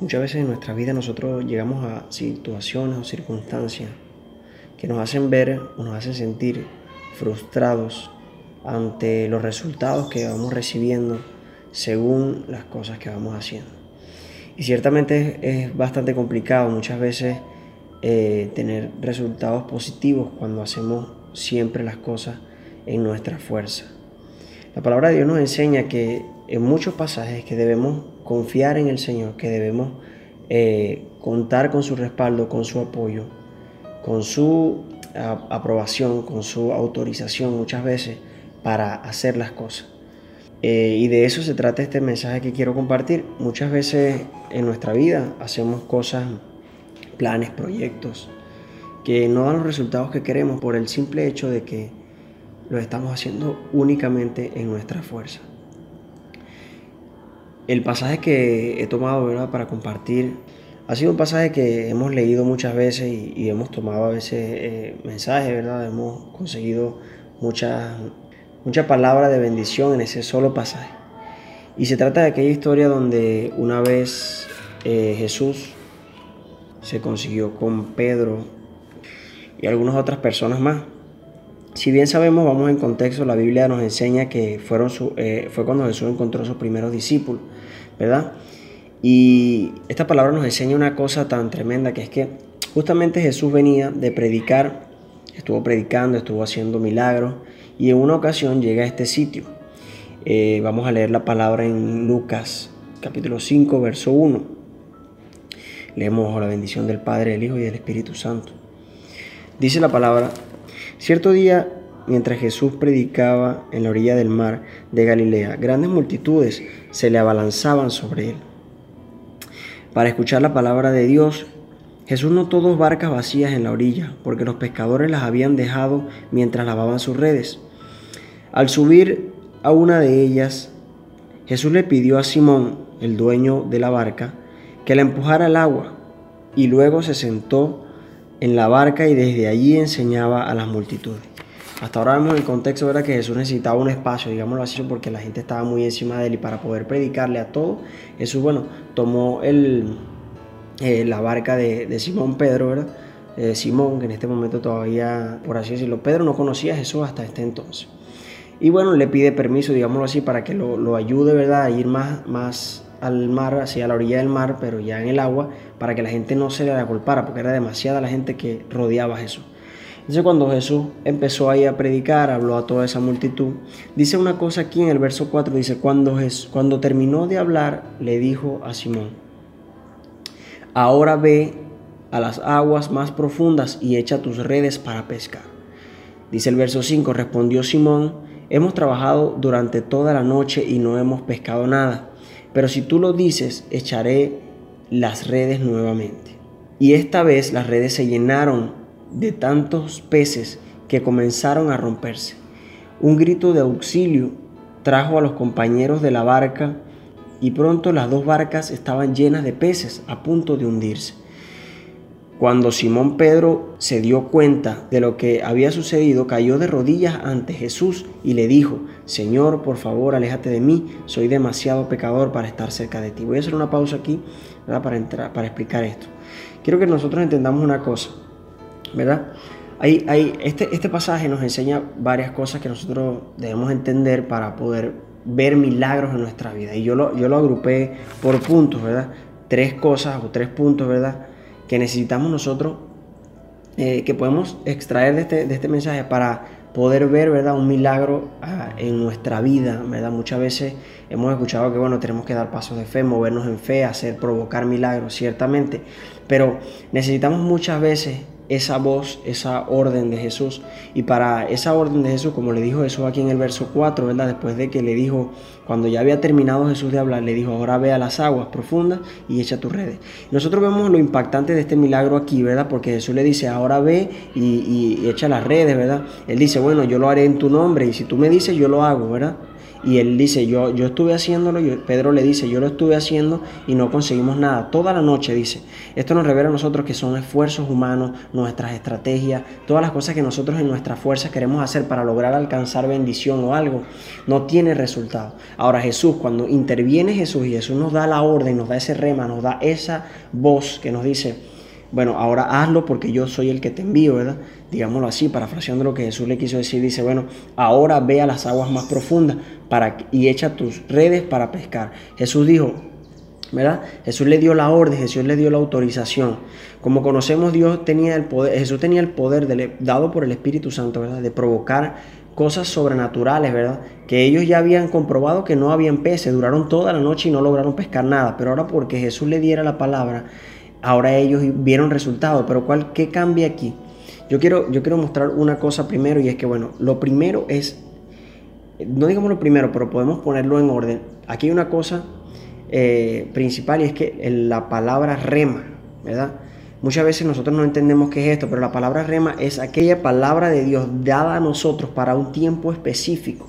Muchas veces en nuestra vida nosotros llegamos a situaciones o circunstancias que nos hacen ver o nos hacen sentir frustrados ante los resultados que vamos recibiendo según las cosas que vamos haciendo. Y ciertamente es bastante complicado muchas veces eh, tener resultados positivos cuando hacemos siempre las cosas en nuestra fuerza. La palabra de Dios nos enseña que en muchos pasajes que debemos confiar en el Señor, que debemos eh, contar con su respaldo, con su apoyo, con su aprobación, con su autorización muchas veces para hacer las cosas. Eh, y de eso se trata este mensaje que quiero compartir. Muchas veces en nuestra vida hacemos cosas, planes, proyectos, que no dan los resultados que queremos por el simple hecho de que lo estamos haciendo únicamente en nuestra fuerza. El pasaje que he tomado ¿verdad? para compartir ha sido un pasaje que hemos leído muchas veces y, hemos tomado a veces eh, mensajes, ¿verdad? Hemos conseguido muchas mucha palabra de bendición en ese solo pasaje. Y se trata de aquella historia donde una vez eh, Jesús se consiguió con Pedro y algunas otras personas más. Si bien sabemos, vamos en contexto, la Biblia nos enseña que fueron su, eh, fue cuando Jesús encontró a sus primeros discípulos, ¿verdad? Y esta palabra nos enseña una cosa tan tremenda que es que justamente Jesús venía de predicar, estuvo predicando, estuvo haciendo milagros y en una ocasión llega a este sitio. Eh, vamos a leer la palabra en Lucas capítulo 5, verso 1. Leemos la bendición del Padre, del Hijo y del Espíritu Santo. Dice la palabra, Cierto día, mientras Jesús predicaba en la orilla del mar de Galilea, grandes multitudes se le abalanzaban sobre él. Para escuchar la palabra de Dios, Jesús notó dos barcas vacías en la orilla, porque los pescadores las habían dejado mientras lavaban sus redes. Al subir a una de ellas, Jesús le pidió a Simón, el dueño de la barca, que la empujara al agua, y luego se sentó en la barca y desde allí enseñaba a las multitudes. Hasta ahora vemos el contexto era que Jesús necesitaba un espacio, digámoslo así, porque la gente estaba muy encima de él y para poder predicarle a todo, Jesús, bueno, tomó el, eh, la barca de, Simón Pedro, ¿verdad? Eh, Simón, que en este momento todavía, por así decirlo, Pedro no conocía a Jesús hasta este entonces. Y bueno, le pide permiso, digámoslo así, para que lo, ayude, ¿verdad?, a ir más, al mar, hacia la orilla del mar, pero ya en el agua, para que la gente no se le aculpara, porque era demasiada la gente que rodeaba a Jesús. Entonces cuando Jesús empezó ahí a predicar, habló a toda esa multitud, dice una cosa aquí en el verso 4, dice, cuando, Jesús, cuando terminó de hablar, le dijo a Simón, ahora ve a las aguas más profundas y echa tus redes para pescar. Dice el verso 5, respondió Simón, hemos trabajado durante toda la noche y no hemos pescado nada pero si tú lo dices, echaré las redes nuevamente. Y esta vez las redes se llenaron de tantos peces que comenzaron a romperse. Un grito de auxilio trajo a los compañeros de la barca y pronto las dos barcas estaban llenas de peces a punto de hundirse. Cuando Simón Pedro se dio cuenta de lo que había sucedido, cayó de rodillas ante Jesús y le dijo, Señor, por favor, aléjate de mí, soy demasiado pecador para estar cerca de ti. Voy a hacer una pausa aquí Para, entrar, para explicar esto. Quiero que nosotros entendamos una cosa, ¿verdad? Hay, hay, este, este pasaje nos enseña varias cosas que nosotros debemos entender para poder ver milagros en nuestra vida. Y yo lo, yo lo agrupé por puntos, ¿verdad? Tres cosas o tres puntos, ¿verdad? que necesitamos nosotros, eh, que podemos extraer de este, de este, mensaje para poder ver, ¿verdad? Un milagro ah, en nuestra vida, ¿verdad? Muchas veces hemos escuchado que, bueno, tenemos que dar pasos de fe, movernos en fe, hacer, provocar milagros, ciertamente, pero necesitamos muchas veces esa voz, esa orden de Jesús. Y para esa orden de Jesús, como le dijo Jesús aquí en el verso 4, ¿verdad? Después de que le dijo, cuando ya había terminado Jesús de hablar, le dijo, ahora ve a las aguas profundas y echa tus redes. Nosotros vemos lo impactante de este milagro aquí, ¿verdad? Porque Jesús le dice, ahora ve y, echa las redes, ¿verdad? Él dice, bueno, yo lo haré en tu nombre y si tú me dices, yo lo hago, ¿verdad? Y él dice, yo, yo estuve haciéndolo, y Pedro le dice, yo lo estuve haciendo y no conseguimos nada. Toda la noche dice, esto nos revela a nosotros que son esfuerzos humanos, nuestras estrategias, todas las cosas que nosotros en nuestras fuerzas queremos hacer para lograr alcanzar bendición o algo, no tiene resultado. Ahora Jesús, cuando interviene Jesús y Jesús nos da la orden, nos da ese rema, nos da esa voz que nos dice, bueno, ahora hazlo porque yo soy el que te envío, ¿verdad? Digámoslo así, parafraseando lo que Jesús le quiso decir, dice, bueno, ahora ve a las aguas más profundas y echa tus redes para pescar. Jesús dijo, ¿verdad? Jesús le dio la orden, Jesús le dio la autorización. Como conocemos, Dios tenía el poder, Jesús tenía el poder dado por el Espíritu Santo, ¿verdad? De provocar cosas sobrenaturales, ¿verdad? Que ellos ya habían comprobado que no habían peces, duraron toda la noche y no lograron pescar nada, pero ahora porque Jesús le diera la palabra, ahora ellos vieron resultados, pero ¿cuál, ¿qué cambia aquí? Yo quiero, yo quiero mostrar una cosa primero y es que, bueno, lo primero es, no digamos lo primero, pero podemos ponerlo en orden. Aquí hay una cosa eh, principal y es que la palabra rema, ¿verdad? Muchas veces nosotros no entendemos qué es esto, pero la palabra rema es aquella palabra de Dios dada a nosotros para un tiempo específico.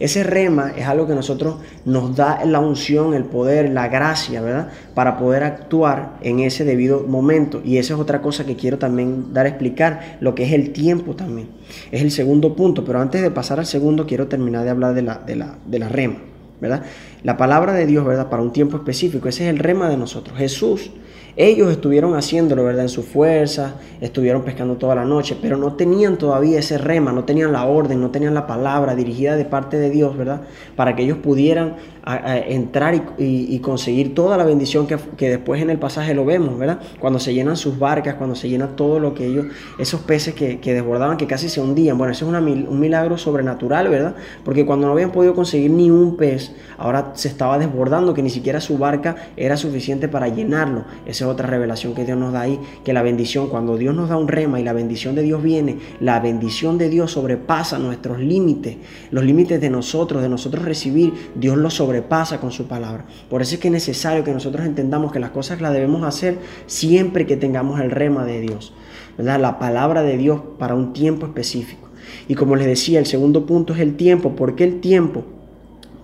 Ese rema es algo que nosotros nos da la unción, el poder, la gracia, ¿verdad? Para poder actuar en ese debido momento. Y esa es otra cosa que quiero también dar a explicar, lo que es el tiempo también. Es el segundo punto, pero antes de pasar al segundo quiero terminar de hablar de la, de la, de la rema, ¿verdad? La palabra de Dios, ¿verdad? Para un tiempo específico, ese es el rema de nosotros. Jesús ellos estuvieron haciéndolo, ¿verdad? En su fuerza, estuvieron pescando toda la noche, pero no tenían todavía ese rema, no tenían la orden, no tenían la palabra dirigida de parte de Dios, ¿verdad? Para que ellos pudieran entrar y, conseguir toda la bendición que, después en el pasaje lo vemos, ¿verdad? Cuando se llenan sus barcas, cuando se llena todo lo que ellos, esos peces que, desbordaban, que casi se hundían. Bueno, eso es un milagro sobrenatural, ¿verdad? Porque cuando no habían podido conseguir ni un pez, ahora se estaba desbordando, que ni siquiera su barca era suficiente para llenarlo. Esa es otra revelación que Dios nos da ahí, que la bendición, cuando Dios nos da un rema y la bendición de Dios viene, la bendición de Dios sobrepasa nuestros límites, los límites de nosotros, de nosotros recibir, Dios lo sobrepasa sobrepasa con su palabra. Por eso es que es necesario que nosotros entendamos que las cosas las debemos hacer siempre que tengamos el rema de Dios, ¿verdad? La palabra de Dios para un tiempo específico. Y como les decía, el segundo punto es el tiempo. ¿Por qué el tiempo?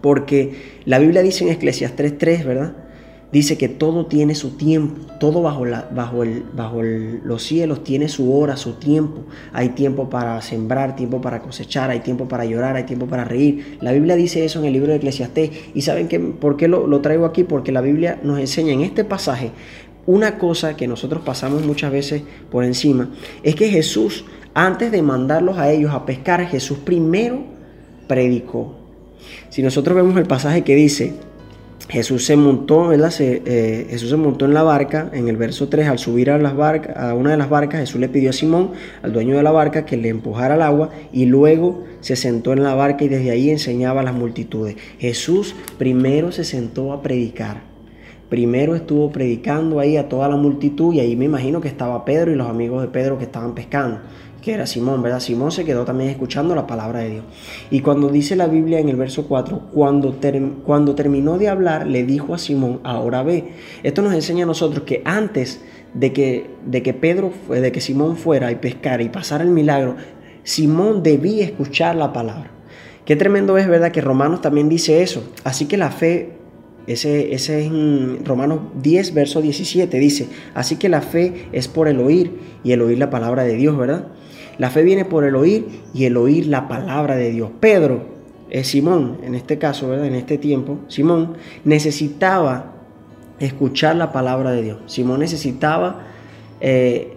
Porque la Biblia dice en Eclesiastes 3.3, ¿verdad? Dice que todo tiene su tiempo, todo bajo, la, bajo, el, bajo los cielos tiene su hora, su tiempo. Hay tiempo para sembrar, tiempo para cosechar, hay tiempo para llorar, hay tiempo para reír. La Biblia dice eso en el libro de Eclesiastés. ¿Y saben que, por qué lo, lo traigo aquí? Porque la Biblia nos enseña en este pasaje una cosa que nosotros pasamos muchas veces por encima, es que Jesús, antes de mandarlos a ellos a pescar, Jesús primero predicó. Si nosotros vemos el pasaje que dice, Jesús se montó. Eh, Jesús se montó en la barca, en el verso 3, al subir a, las a una de las barcas, Jesús le pidió a Simón, al dueño de la barca, que le empujara al agua y luego se sentó en la barca y desde ahí enseñaba a las multitudes. Jesús primero se sentó a predicar. Primero estuvo predicando ahí a toda la multitud y ahí me imagino que estaba Pedro y los amigos de Pedro que estaban pescando que era Simón, ¿verdad? Simón se quedó también escuchando la palabra de Dios. Y cuando dice la Biblia en el verso 4, cuando, cuando terminó de hablar, le dijo a Simón, ahora ve. Esto nos enseña a nosotros que antes de que, de que Pedro, de que Simón fuera y pescara y pasara el milagro, Simón debía escuchar la palabra. Qué tremendo es, ¿verdad? Que Romanos también dice eso. Así que la fe ese, ese, es en Romanos 10, verso 17, dice, así que la fe es por el oír y el oír la palabra de Dios, ¿verdad? La fe viene por el oír y el oír la palabra de Dios. Pedro, Simón, en este caso, ¿verdad? En este tiempo, Simón necesitaba escuchar la palabra de Dios. Simón necesitaba eh,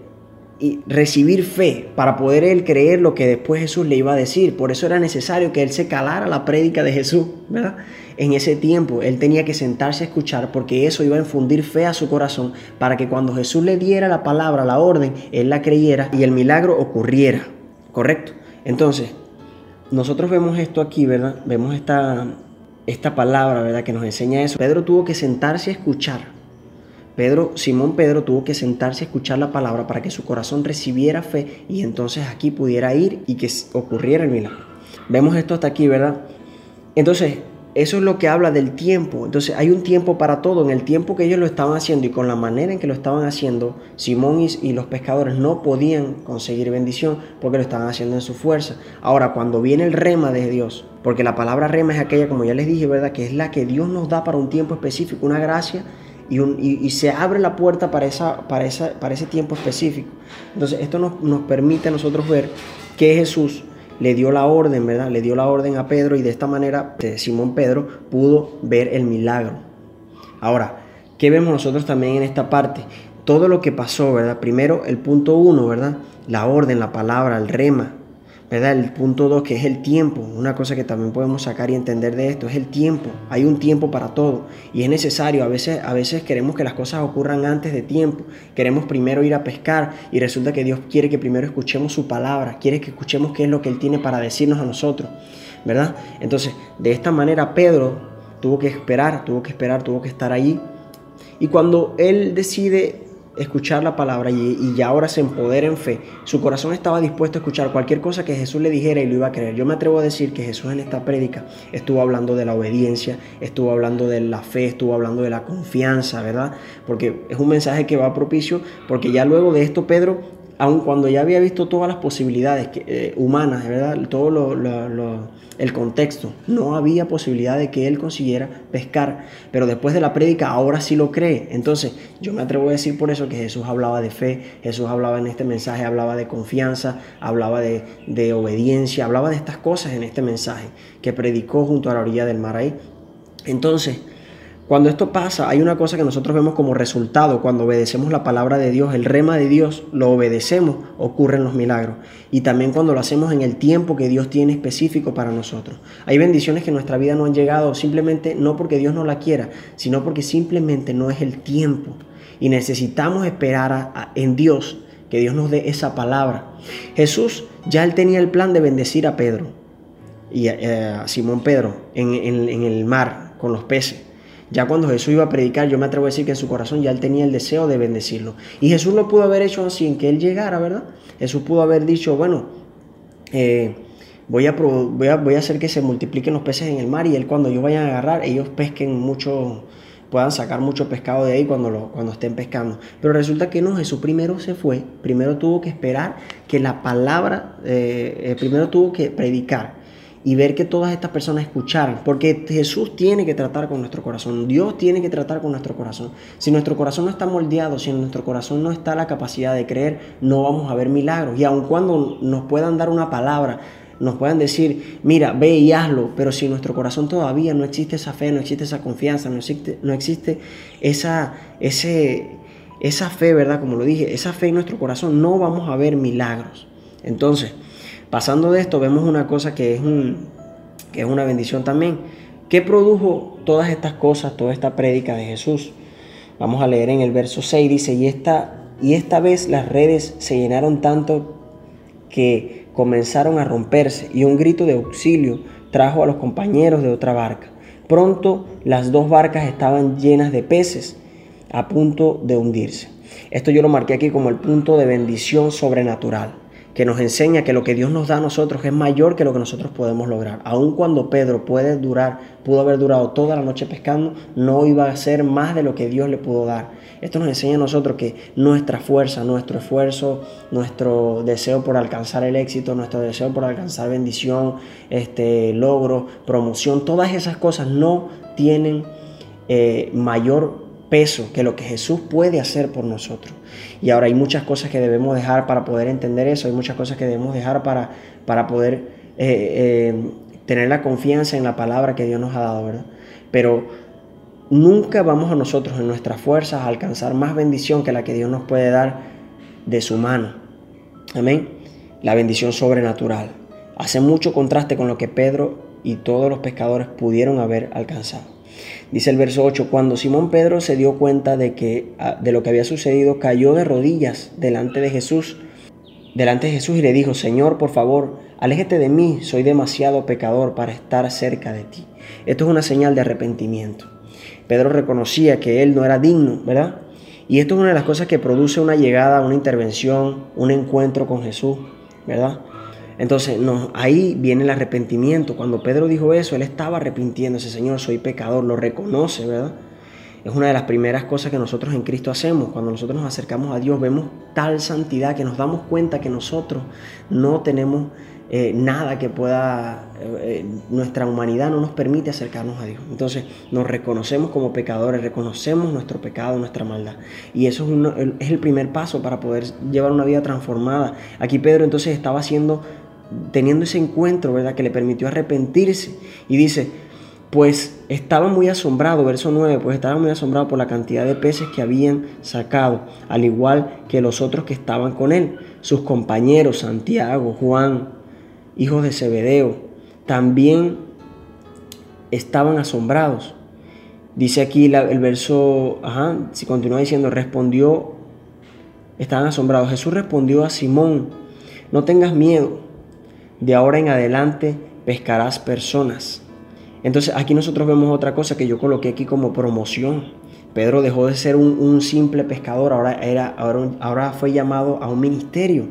y recibir fe para poder él creer lo que después Jesús le iba a decir. Por eso era necesario que él se calara la prédica de Jesús, ¿verdad? En ese tiempo él tenía que sentarse a escuchar porque eso iba a infundir fe a su corazón para que cuando Jesús le diera la palabra, la orden, él la creyera y el milagro ocurriera. ¿Correcto? Entonces, nosotros vemos esto aquí, ¿verdad? Vemos esta, esta palabra, ¿verdad? Que nos enseña eso. Pedro tuvo que sentarse a escuchar Pedro, Simón Pedro tuvo que sentarse a escuchar la palabra para que su corazón recibiera fe y entonces aquí pudiera ir y que ocurriera el milagro. Vemos esto hasta aquí, ¿verdad? Entonces, eso es lo que habla del tiempo. Entonces hay un tiempo para todo. En el tiempo que ellos lo estaban haciendo y con la manera en que lo estaban haciendo, Simón y, los pescadores no podían conseguir bendición porque lo estaban haciendo en su fuerza. Ahora, cuando viene el rema de Dios, porque la palabra rema es aquella, como ya les dije, ¿verdad? Que es la que Dios nos da para un tiempo específico, una gracia. Y, se abre la puerta para, esa, para, esa, para ese tiempo específico. Entonces esto nos, nos permite a nosotros ver que Jesús le dio la orden, ¿verdad? Le dio la orden a Pedro y de esta manera eh, Simón Pedro pudo ver el milagro. Ahora, ¿qué vemos nosotros también en esta parte? Todo lo que pasó, ¿verdad? Primero el punto uno, ¿verdad? La orden, la palabra, el rema, ¿verdad? El punto 2 que es el tiempo, una cosa que también podemos sacar y entender de esto, es el tiempo. Hay un tiempo para todo y es necesario. A veces, a veces queremos que las cosas ocurran antes de tiempo. Queremos primero ir a pescar y resulta que Dios quiere que primero escuchemos su palabra, quiere que escuchemos qué es lo que Él tiene para decirnos a nosotros, ¿verdad? Entonces, de esta manera Pedro tuvo que esperar, tuvo que esperar, tuvo que estar allí. Y cuando Él decide escuchar la palabra y, y, ahora se empodera en fe. Su corazón estaba dispuesto a escuchar cualquier cosa que Jesús le dijera y lo iba a creer. Yo me atrevo a decir que Jesús en esta prédica estuvo hablando de la obediencia, estuvo hablando de la fe, estuvo hablando de la confianza, ¿verdad? Porque es un mensaje que va propicio, porque ya luego de esto Pedro aun cuando ya había visto todas las posibilidades eh, humanas, ¿verdad? todo el contexto, no había posibilidad de que él consiguiera pescar, pero después de la prédica ahora sí lo cree. Entonces yo me atrevo a decir por eso que Jesús hablaba de fe, Jesús hablaba en este mensaje, hablaba de confianza, hablaba de, de obediencia, hablaba de estas cosas en este mensaje que predicó junto a la orilla del mar ahí. Entonces, cuando esto pasa, hay una cosa que nosotros vemos como resultado cuando obedecemos la palabra de Dios, el rema de Dios, lo obedecemos, ocurren los milagros. Y también cuando lo hacemos en el tiempo que Dios tiene específico para nosotros. Hay bendiciones que en nuestra vida no han llegado simplemente no porque Dios no la quiera, sino porque simplemente no es el tiempo. Y necesitamos esperar en Dios que Dios nos dé esa palabra. Jesús ya él tenía el plan de bendecir a Pedro y a, Simón Pedro en el mar con los peces. Ya cuando Jesús iba a predicar, yo me atrevo a decir que en su corazón ya él tenía el deseo de bendecirlo. Y Jesús lo pudo haber hecho así, en que él llegara, ¿verdad? Jesús pudo haber dicho, bueno, eh, voy, a, voy, a, voy a hacer que se multipliquen los peces en el mar y él cuando yo vayan a agarrar, ellos pesquen mucho, puedan sacar mucho pescado de ahí cuando, lo, cuando estén pescando. Pero resulta que no, Jesús primero se fue, primero tuvo que esperar que la palabra, eh, eh, primero tuvo que predicar y ver que todas estas personas escucharan, porque Jesús tiene que tratar con nuestro corazón, Dios tiene que tratar con nuestro corazón. Si nuestro corazón no está moldeado, si en nuestro corazón no está la capacidad de creer, no vamos a ver milagros. Y aun cuando nos puedan dar una palabra, nos puedan decir, mira, ve y hazlo, pero si en nuestro corazón todavía no existe esa fe, no existe esa confianza, no existe, no existe esa, ese, esa fe, ¿verdad? Como lo dije, esa fe en nuestro corazón, no vamos a ver milagros. Entonces, Pasando de esto, vemos una cosa que es, un, que es una bendición también. ¿Qué produjo todas estas cosas, toda esta prédica de Jesús? Vamos a leer en el verso 6, dice, y esta, y esta vez las redes se llenaron tanto que comenzaron a romperse y un grito de auxilio trajo a los compañeros de otra barca. Pronto las dos barcas estaban llenas de peces a punto de hundirse. Esto yo lo marqué aquí como el punto de bendición sobrenatural que nos enseña que lo que Dios nos da a nosotros es mayor que lo que nosotros podemos lograr. Aun cuando Pedro puede durar, pudo haber durado toda la noche pescando, no iba a ser más de lo que Dios le pudo dar. Esto nos enseña a nosotros que nuestra fuerza, nuestro esfuerzo, nuestro deseo por alcanzar el éxito, nuestro deseo por alcanzar bendición, este logro, promoción, todas esas cosas no tienen eh, mayor peso que lo que Jesús puede hacer por nosotros. Y ahora hay muchas cosas que debemos dejar para poder entender eso, hay muchas cosas que debemos dejar para, para poder eh, eh, tener la confianza en la palabra que Dios nos ha dado, ¿verdad? Pero nunca vamos a nosotros en nuestras fuerzas a alcanzar más bendición que la que Dios nos puede dar de su mano. Amén. La bendición sobrenatural. Hace mucho contraste con lo que Pedro y todos los pescadores pudieron haber alcanzado. Dice el verso 8, cuando Simón Pedro se dio cuenta de, que, ah, de lo que había sucedido, cayó de rodillas delante de Jesús, delante de Jesús y le dijo, Señor, por favor, aléjate de mí, soy demasiado pecador para estar cerca de ti. Esto es una señal de arrepentimiento. Pedro reconocía que él no era digno, ¿verdad? Y esto es una de las cosas que produce una llegada, una intervención, un encuentro con Jesús, ¿verdad? Entonces, ahí viene el arrepentimiento. Cuando Pedro dijo eso, él estaba arrepintiéndose, Señor, soy pecador, lo reconoce, ¿verdad? Es una de las primeras cosas que nosotros en Cristo hacemos. Cuando nosotros nos acercamos a Dios, vemos tal santidad que nos damos cuenta que nosotros no tenemos eh, nada que pueda, eh, nuestra humanidad no nos permite acercarnos a Dios. Entonces nos reconocemos como pecadores, reconocemos nuestro pecado, nuestra maldad. Y eso es, es el primer paso para poder llevar una vida transformada. Aquí Pedro entonces estaba haciendo, teniendo ese encuentro, ¿verdad? Que le permitió arrepentirse. Y dice, pues estaba muy asombrado, verso 9, pues estaba muy asombrado por la cantidad de peces que habían sacado, al igual que los otros que estaban con él, sus compañeros, Santiago, Juan, hijos de Zebedeo, también estaban asombrados. Dice aquí el verso, ajá, si continúa diciendo, respondió, estaban asombrados. Jesús respondió a Simón, no tengas miedo, de ahora en adelante pescarás personas. Entonces aquí nosotros vemos otra cosa que yo coloqué aquí como promoción. Pedro dejó de ser un, simple pescador, ahora, era, ahora, fue llamado a un ministerio.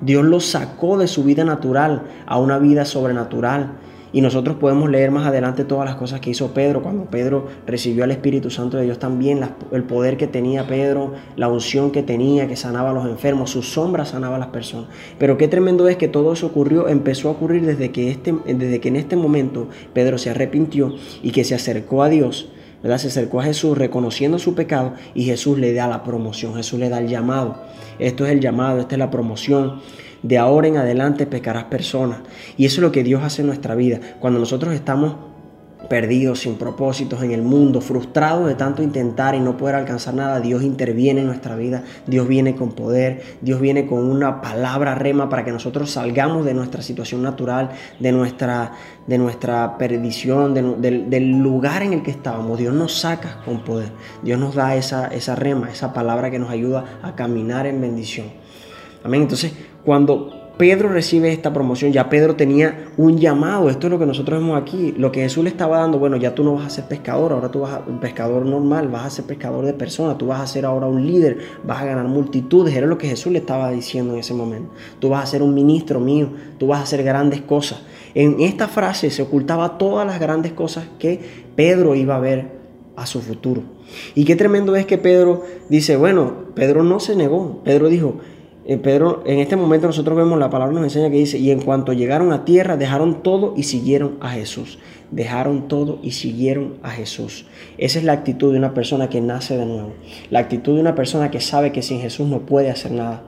Dios lo sacó de su vida natural a una vida sobrenatural. Y nosotros podemos leer más adelante todas las cosas que hizo Pedro, cuando Pedro recibió al Espíritu Santo de Dios también, el poder que tenía Pedro, la unción que tenía, que sanaba a los enfermos, su sombra sanaba a las personas. Pero qué tremendo es que todo eso ocurrió, empezó a ocurrir desde que, este, desde que en este momento Pedro se arrepintió y que se acercó a Dios. ¿verdad? Se acercó a Jesús reconociendo su pecado y Jesús le da la promoción, Jesús le da el llamado. Esto es el llamado, esta es la promoción de ahora en adelante pecarás personas. Y eso es lo que Dios hace en nuestra vida. Cuando nosotros estamos perdidos, sin propósitos en el mundo, frustrados de tanto intentar y no poder alcanzar nada, Dios interviene en nuestra vida, Dios viene con poder, Dios viene con una palabra rema para que nosotros salgamos de nuestra situación natural, de nuestra, de nuestra perdición, del lugar en el que estábamos. Dios nos saca con poder, Dios nos da esa, esa rema, esa palabra que nos ayuda a caminar en bendición. Amén. Entonces, cuando Pedro recibe esta promoción, ya Pedro tenía un llamado, esto es lo que nosotros vemos aquí, lo que Jesús le estaba dando, bueno, ya tú no vas a ser pescador, ahora tú vas a un pescador normal, vas a ser pescador de personas, tú vas a ser ahora un líder, vas a ganar multitudes, era lo que Jesús le estaba diciendo en ese momento. Tú vas a ser un ministro mío, tú vas a hacer grandes cosas. En esta frase se ocultaba todas las grandes cosas que Pedro iba a ver a su futuro. Y qué tremendo es que Pedro dice, bueno, Pedro no se negó, Pedro dijo, eh, Pedro, en este momento nosotros vemos la palabra nos enseña que dice, y en cuanto llegaron a tierra, dejaron todo y siguieron a Jesús. Dejaron todo y siguieron a Jesús. Esa es la actitud de una persona que nace de nuevo. La actitud de una persona que sabe que sin Jesús no puede hacer nada.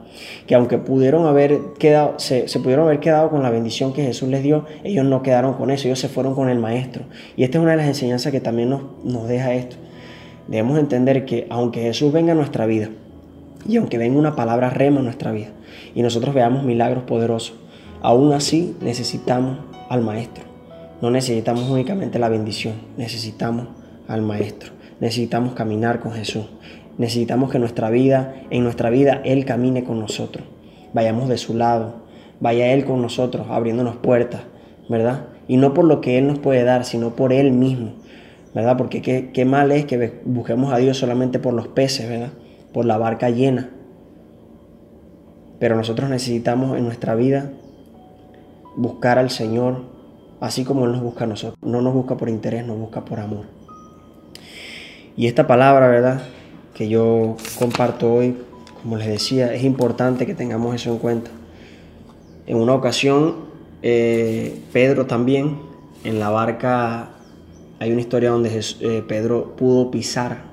Que aunque pudieron haber quedado, se, pudieron haber quedado con la bendición que Jesús les dio, ellos no quedaron con eso, ellos se fueron con el Maestro. Y esta es una de las enseñanzas que también nos, nos deja esto. Debemos entender que aunque Jesús venga a nuestra vida, y aunque venga una palabra rema en nuestra vida y nosotros veamos milagros poderosos, aún así necesitamos al Maestro. No necesitamos únicamente la bendición, necesitamos al Maestro. Necesitamos caminar con Jesús. Necesitamos que nuestra vida, en nuestra vida, Él camine con nosotros. Vayamos de su lado, vaya Él con nosotros, abriéndonos puertas, ¿verdad? Y no por lo que Él nos puede dar, sino por Él mismo, ¿verdad? Porque qué, qué mal es que busquemos a Dios solamente por los peces, ¿verdad? Por la barca llena. Pero nosotros necesitamos en nuestra vida buscar al Señor así como Él nos busca a nosotros. No nos busca por interés, nos busca por amor. Y esta palabra, ¿verdad? Que yo comparto hoy, como les decía, es importante que tengamos eso en cuenta. En una ocasión, eh, Pedro también, en la barca, hay una historia donde eh, Pedro pudo pisar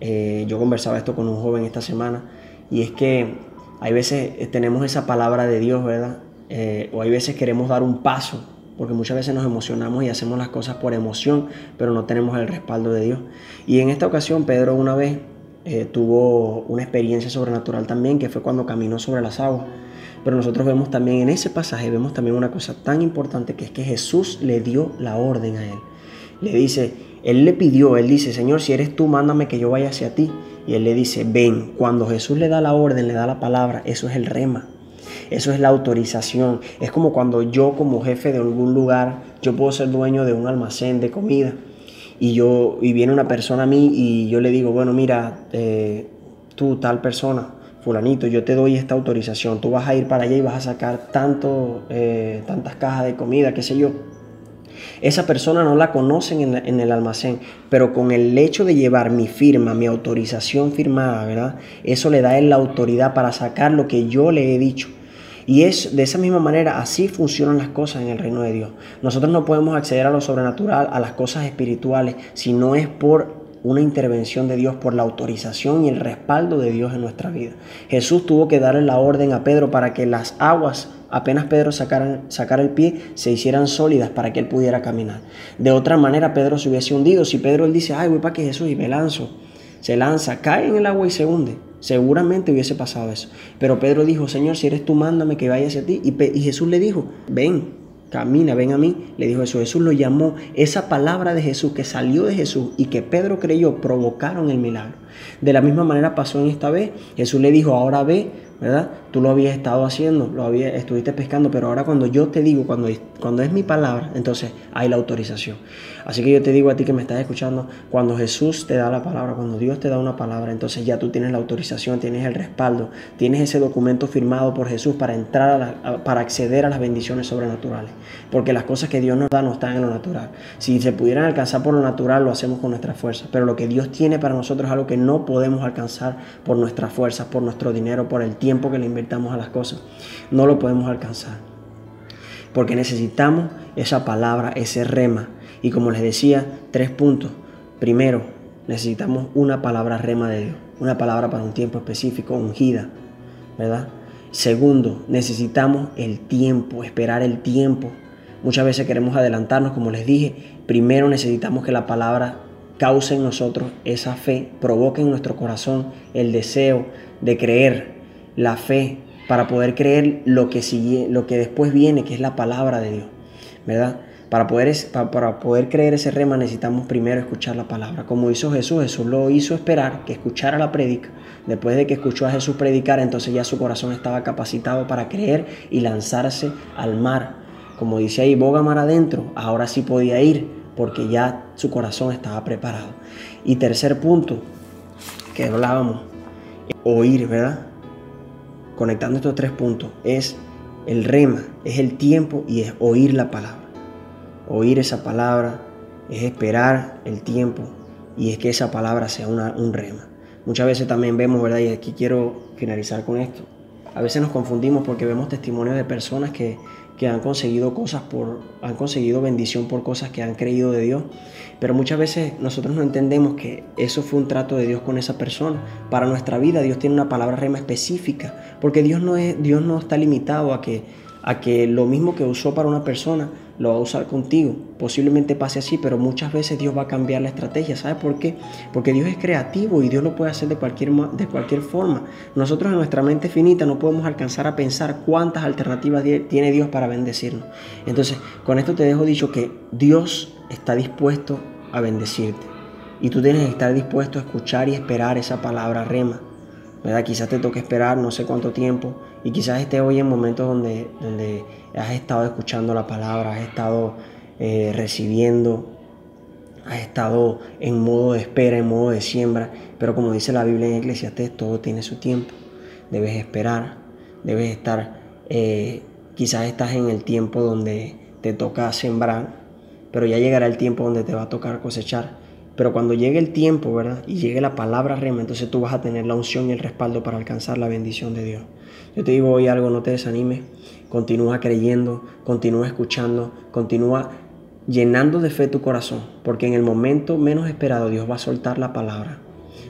eh, yo conversaba esto con un joven esta semana y es que hay veces eh, tenemos esa palabra de Dios, ¿verdad? Eh, o hay veces queremos dar un paso, porque muchas veces nos emocionamos y hacemos las cosas por emoción, pero no tenemos el respaldo de Dios. Y en esta ocasión Pedro una vez tuvo una experiencia sobrenatural también, que fue cuando caminó sobre las aguas. Pero nosotros vemos también en ese pasaje, vemos también una cosa tan importante, que es que Jesús le dio la orden a él. Le dice, él le pidió, él dice, Señor, si eres tú, mándame que yo vaya hacia ti. Y él le dice, ven, cuando Jesús le da la orden, le da la palabra, eso es el rema. Eso es la autorización. Es como cuando yo como jefe de algún lugar, yo puedo ser dueño de un almacén de comida. Y, yo, y viene una persona a mí y yo le digo, bueno, mira, eh, tú tal persona, fulanito, yo te doy esta autorización, tú vas a ir para allá y vas a sacar tanto, eh, tantas cajas de comida, qué sé yo. Esa persona no la conocen en, el almacén, pero con el hecho de llevar mi firma, mi autorización firmada, ¿verdad? Eso le da él la autoridad para sacar lo que yo le he dicho. Y es de esa misma manera, así funcionan las cosas en el reino de Dios. Nosotros no podemos acceder a lo sobrenatural, a las cosas espirituales, si no es por una intervención de Dios, por la autorización y el respaldo de Dios en nuestra vida. Jesús tuvo que darle la orden a Pedro para que las aguas, apenas Pedro sacara, el pie, se hicieran sólidas para que él pudiera caminar. De otra manera, Pedro se hubiese hundido. Si Pedro él dice, ay, voy para que Jesús y me lanzo, se lanza, cae en el agua y se hunde. Seguramente hubiese pasado eso. Pero Pedro dijo, Señor, si eres tú, mándame que vaya hacia ti. Y, Jesús le dijo, ven, camina, ven a mí. Le dijo eso. Jesús lo llamó. Esa palabra de Jesús que salió de Jesús y que Pedro creyó provocaron el milagro. De la misma manera pasó en esta vez. Jesús le dijo, ahora ve, ¿verdad? Tú lo habías estado haciendo, lo había, estuviste pescando, pero ahora cuando yo te digo, cuando, cuando es mi palabra, entonces hay la autorización. Así que yo te digo a ti que me estás escuchando, cuando Jesús te da la palabra, cuando Dios te da una palabra, entonces ya tú tienes la autorización, tienes el respaldo, tienes ese documento firmado por Jesús para entrar, a para acceder a las bendiciones sobrenaturales. Porque las cosas que Dios nos da no están en lo natural. Si se pudieran alcanzar por lo natural, lo hacemos con nuestra fuerza. Pero lo que Dios tiene para nosotros es algo que no podemos alcanzar por nuestras fuerzas, por nuestro dinero, por el tiempo que le invertamos a las cosas. No lo podemos alcanzar. Porque necesitamos esa palabra, ese rema. Y como les decía, tres puntos. Primero, necesitamos una palabra rema de Dios. Una palabra para un tiempo específico, ungida. ¿Verdad? Segundo, necesitamos el tiempo, esperar el tiempo. Muchas veces queremos adelantarnos, como les dije. Primero necesitamos que la palabra cause en nosotros esa fe, provoque en nuestro corazón el deseo de creer, la fe, para poder creer lo que, sigue, lo que después viene, que es la palabra de Dios, ¿verdad? Para poder, para poder creer ese rema necesitamos primero escuchar la palabra. Como hizo Jesús, Jesús lo hizo esperar que escuchara la prédica. Después de que escuchó a Jesús predicar, entonces ya su corazón estaba capacitado para creer y lanzarse al mar. Como dice ahí, boga mar adentro, ahora sí podía ir porque ya su corazón estaba preparado. Y tercer punto que hablábamos, oír, ¿verdad? Conectando estos tres puntos, es el rema, es el tiempo y es oír la palabra. Oír esa palabra es esperar el tiempo y es que esa palabra sea un rema. Muchas veces también vemos, ¿verdad? Y aquí quiero finalizar con esto. A veces nos confundimos porque vemos testimonios de personas que que han conseguido cosas por, han conseguido bendición por cosas que han creído de Dios. Pero muchas veces nosotros no entendemos que eso fue un trato de Dios con esa persona. Para nuestra vida Dios tiene una palabra rema específica, porque Dios no, es, Dios no está limitado a que, a que lo mismo que usó para una persona lo va a usar contigo. Posiblemente pase así, pero muchas veces Dios va a cambiar la estrategia. ¿Sabe por qué? Porque Dios es creativo y Dios lo puede hacer de cualquier, de cualquier forma. Nosotros en nuestra mente finita no podemos alcanzar a pensar cuántas alternativas tiene Dios para bendecirnos. Entonces, con esto te dejo dicho que Dios está dispuesto a bendecirte. Y tú tienes que estar dispuesto a escuchar y esperar esa palabra rema. ¿verdad? Quizás te toque esperar no sé cuánto tiempo y quizás esté hoy en momentos donde, donde has estado escuchando la palabra, has estado eh, recibiendo, has estado en modo de espera, en modo de siembra, pero como dice la Biblia en Eclesiastes, todo tiene su tiempo. Debes esperar, debes estar, eh, quizás estás en el tiempo donde te toca sembrar, pero ya llegará el tiempo donde te va a tocar cosechar. Pero cuando llegue el tiempo, ¿verdad? Y llegue la palabra rema, entonces tú vas a tener la unción y el respaldo para alcanzar la bendición de Dios. Yo te digo hoy algo, no te desanimes. Continúa creyendo, continúa escuchando, continúa llenando de fe tu corazón, porque en el momento menos esperado Dios va a soltar la palabra.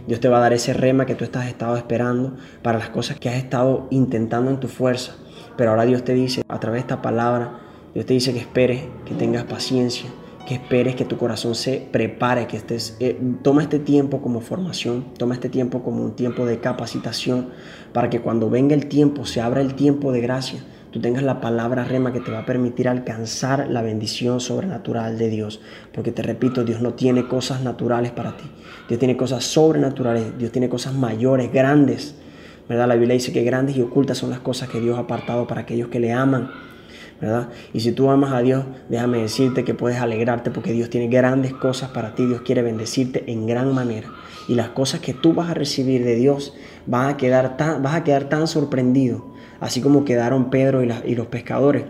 Dios te va a dar ese rema que tú estás estado esperando para las cosas que has estado intentando en tu fuerza. Pero ahora Dios te dice, a través de esta palabra, Dios te dice que esperes, que tengas paciencia, que esperes que tu corazón se prepare, que estés, eh, toma este tiempo como formación, toma este tiempo como un tiempo de capacitación, para que cuando venga el tiempo, se abra el tiempo de gracia, tú tengas la palabra rema que te va a permitir alcanzar la bendición sobrenatural de Dios. Porque te repito, Dios no tiene cosas naturales para ti, Dios tiene cosas sobrenaturales, Dios tiene cosas mayores, grandes. ¿verdad? La Biblia dice que grandes y ocultas son las cosas que Dios ha apartado para aquellos que le aman. Y si tú amas a Dios, déjame decirte que puedes alegrarte porque Dios tiene grandes cosas para ti, Dios quiere bendecirte en gran manera. Y las cosas que tú vas a recibir de Dios van a quedar tan, vas a quedar tan sorprendido, así como quedaron Pedro y los pescadores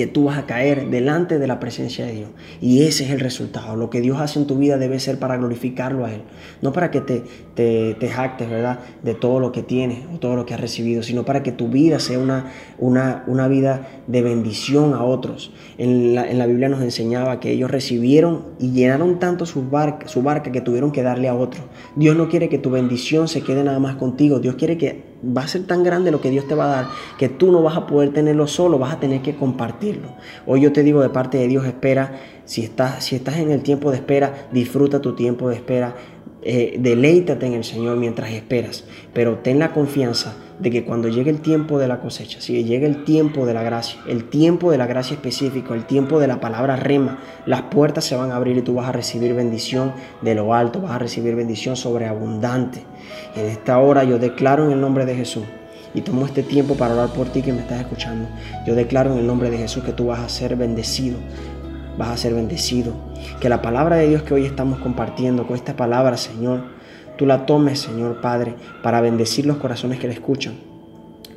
que tú vas a caer delante de la presencia de Dios. Y ese es el resultado. Lo que Dios hace en tu vida debe ser para glorificarlo a Él. No para que te, te, te jactes, ¿verdad? De todo lo que tienes o todo lo que has recibido, sino para que tu vida sea una, una, una vida de bendición a otros. En la, en la, Biblia nos enseñaba que ellos recibieron y llenaron tanto su barca, su barca que tuvieron que darle a otros. Dios no quiere que tu bendición se quede nada más contigo. Dios quiere que va a ser tan grande lo que Dios te va a dar que tú no vas a poder tenerlo solo, vas a tener que compartirlo. Hoy yo te digo de parte de Dios, espera, si estás, si estás en el tiempo de espera, disfruta tu tiempo de espera, eh, deleítate en el Señor mientras esperas, pero ten la confianza de que cuando llegue el tiempo de la cosecha, si llegue el tiempo de la gracia, el tiempo de la gracia específico, el tiempo de la palabra rema, las puertas se van a abrir y tú vas a recibir bendición de lo alto, vas a recibir bendición sobreabundante. En esta hora yo declaro en el nombre de Jesús y tomo este tiempo para orar por ti que me estás escuchando. Yo declaro en el nombre de Jesús que tú vas a ser bendecido, vas a ser bendecido. Que la palabra de Dios que hoy estamos compartiendo, con esta palabra, Señor, tú la tomes, Señor Padre, para bendecir los corazones que la escuchan.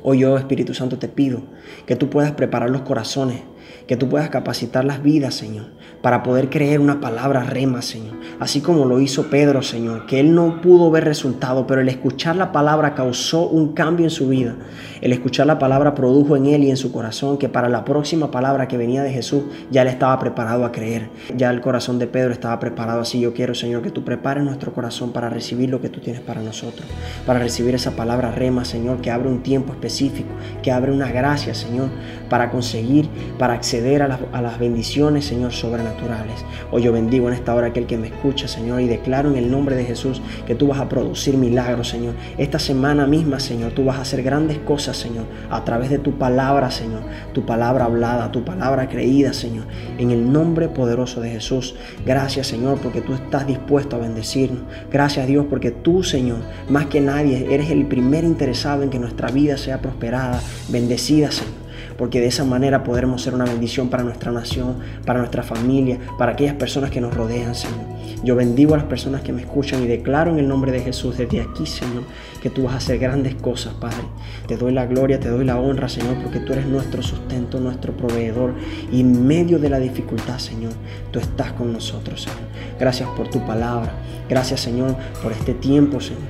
Hoy yo, Espíritu Santo, te pido que tú puedas preparar los corazones que tú puedas capacitar las vidas, Señor, para poder creer una palabra rema, Señor. Así como lo hizo Pedro, Señor, que él no pudo ver resultado, pero el escuchar la palabra causó un cambio en su vida. El escuchar la palabra produjo en él y en su corazón que para la próxima palabra que venía de Jesús ya él estaba preparado a creer. Ya el corazón de Pedro estaba preparado. Así yo quiero, Señor, que tú prepares nuestro corazón para recibir lo que tú tienes para nosotros. Para recibir esa palabra rema, Señor, que abre un tiempo específico, que abre una gracia, Señor, para conseguir, para acceder a las, bendiciones, Señor, sobrenaturales. Hoy yo bendigo en esta hora aquel que me escucha, Señor, y declaro en el nombre de Jesús que tú vas a producir milagros, Señor. Esta semana misma, Señor, tú vas a hacer grandes cosas, Señor, a través de tu palabra, Señor, tu palabra hablada, tu palabra creída, Señor, en el nombre poderoso de Jesús. Gracias, Señor, porque tú estás dispuesto a bendecirnos. Gracias, Dios, porque tú, Señor, más que nadie, eres el primer interesado en que nuestra vida sea prosperada, bendecida, Señor porque de esa manera podremos ser una bendición para nuestra nación, para nuestra familia, para aquellas personas que nos rodean, Señor. Yo bendigo a las personas que me escuchan y declaro en el nombre de Jesús desde aquí, Señor, que tú vas a hacer grandes cosas, Padre. Te doy la gloria, te doy la honra, Señor, porque tú eres nuestro sustento, nuestro proveedor. Y en medio de la dificultad, Señor, tú estás con nosotros, Señor. Gracias por tu palabra. Gracias, Señor, por este tiempo, Señor.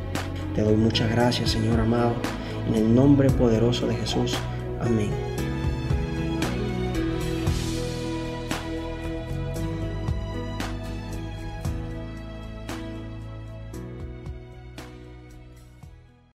Te doy muchas gracias, Señor amado. En el nombre poderoso de Jesús. Amén.